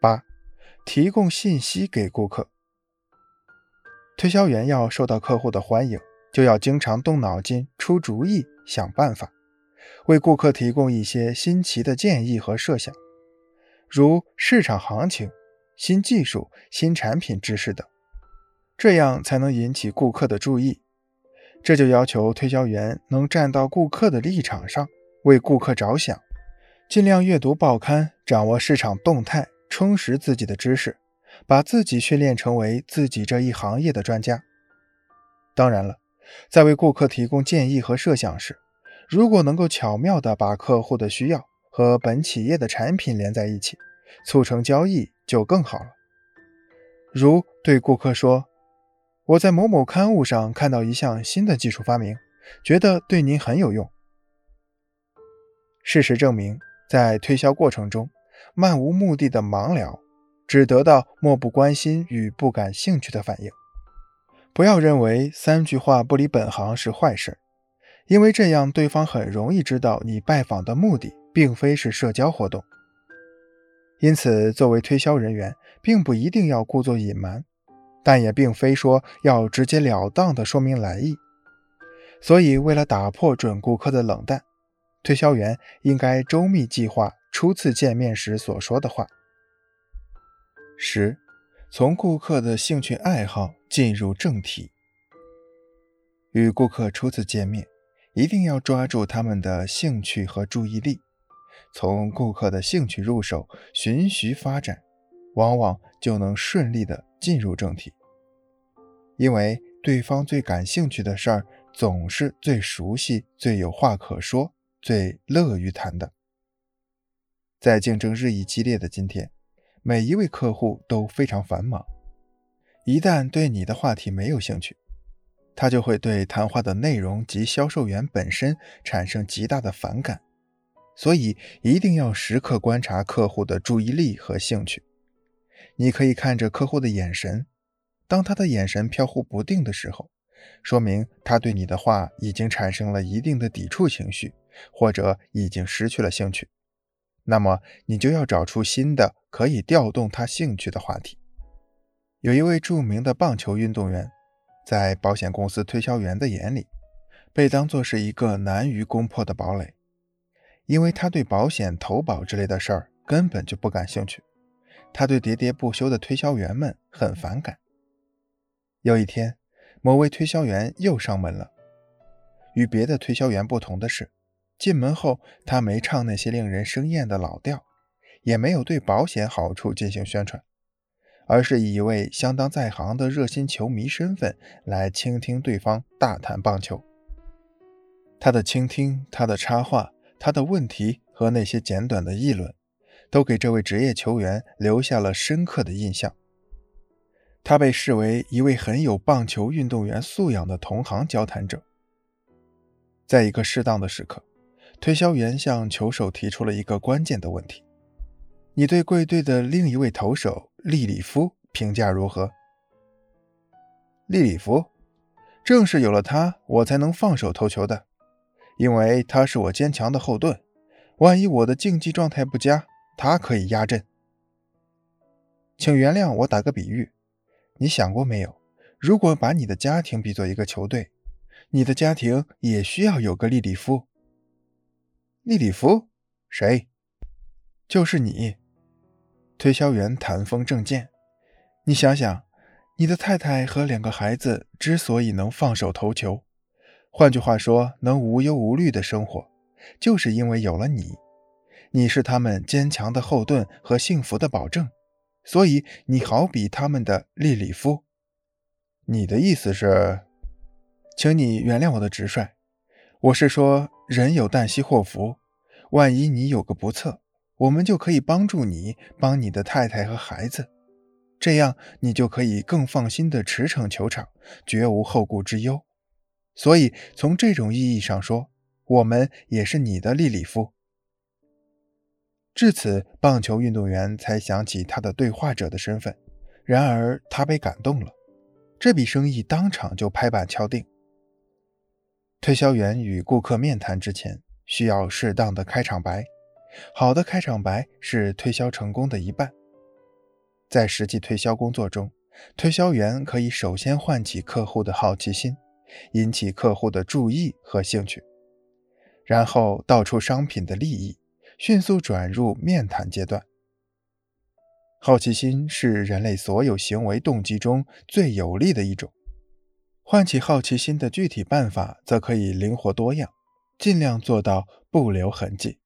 八、提供信息给顾客。推销员要受到客户的欢迎，就要经常动脑筋、出主意、想办法，为顾客提供一些新奇的建议和设想，如市场行情、新技术、新产品知识等，这样才能引起顾客的注意。这就要求推销员能站到顾客的立场上，为顾客着想，尽量阅读报刊，掌握市场动态，充实自己的知识。把自己训练成为自己这一行业的专家。当然了，在为顾客提供建议和设想时，如果能够巧妙地把客户的需要和本企业的产品连在一起，促成交易就更好了。如对顾客说：“我在某某刊物上看到一项新的技术发明，觉得对您很有用。”事实证明，在推销过程中，漫无目的的盲聊。只得到漠不关心与不感兴趣的反应。不要认为三句话不离本行是坏事，因为这样对方很容易知道你拜访的目的并非是社交活动。因此，作为推销人员，并不一定要故作隐瞒，但也并非说要直截了当地说明来意。所以，为了打破准顾客的冷淡，推销员应该周密计划初次见面时所说的话。十，从顾客的兴趣爱好进入正题。与顾客初次见面，一定要抓住他们的兴趣和注意力，从顾客的兴趣入手，循序发展，往往就能顺利的进入正题。因为对方最感兴趣的事儿，总是最熟悉、最有话可说、最乐于谈的。在竞争日益激烈的今天。每一位客户都非常繁忙，一旦对你的话题没有兴趣，他就会对谈话的内容及销售员本身产生极大的反感。所以一定要时刻观察客户的注意力和兴趣。你可以看着客户的眼神，当他的眼神飘忽不定的时候，说明他对你的话已经产生了一定的抵触情绪，或者已经失去了兴趣。那么你就要找出新的可以调动他兴趣的话题。有一位著名的棒球运动员，在保险公司推销员的眼里，被当作是一个难于攻破的堡垒，因为他对保险投保之类的事儿根本就不感兴趣。他对喋喋不休的推销员们很反感。有一天，某位推销员又上门了。与别的推销员不同的是。进门后，他没唱那些令人生厌的老调，也没有对保险好处进行宣传，而是以一位相当在行的热心球迷身份来倾听对方大谈棒球。他的倾听、他的插话、他的问题和那些简短的议论，都给这位职业球员留下了深刻的印象。他被视为一位很有棒球运动员素养的同行交谈者。在一个适当的时刻。推销员向球手提出了一个关键的问题：“你对贵队的另一位投手利里夫评价如何？”利里夫，正是有了他，我才能放手投球的，因为他是我坚强的后盾。万一我的竞技状态不佳，他可以压阵。请原谅我打个比喻，你想过没有？如果把你的家庭比作一个球队，你的家庭也需要有个利里夫。利里夫，谁？就是你。推销员谈风正见。你想想，你的太太和两个孩子之所以能放手投球，换句话说，能无忧无虑的生活，就是因为有了你。你是他们坚强的后盾和幸福的保证，所以你好比他们的利里夫。你的意思是？请你原谅我的直率。我是说，人有旦夕祸福，万一你有个不测，我们就可以帮助你，帮你的太太和孩子，这样你就可以更放心的驰骋球场，绝无后顾之忧。所以从这种意义上说，我们也是你的利里夫。至此，棒球运动员才想起他的对话者的身份，然而他被感动了，这笔生意当场就拍板敲定。推销员与顾客面谈之前，需要适当的开场白。好的开场白是推销成功的一半。在实际推销工作中，推销员可以首先唤起客户的好奇心，引起客户的注意和兴趣，然后道出商品的利益，迅速转入面谈阶段。好奇心是人类所有行为动机中最有力的一种。唤起好奇心的具体办法则可以灵活多样，尽量做到不留痕迹。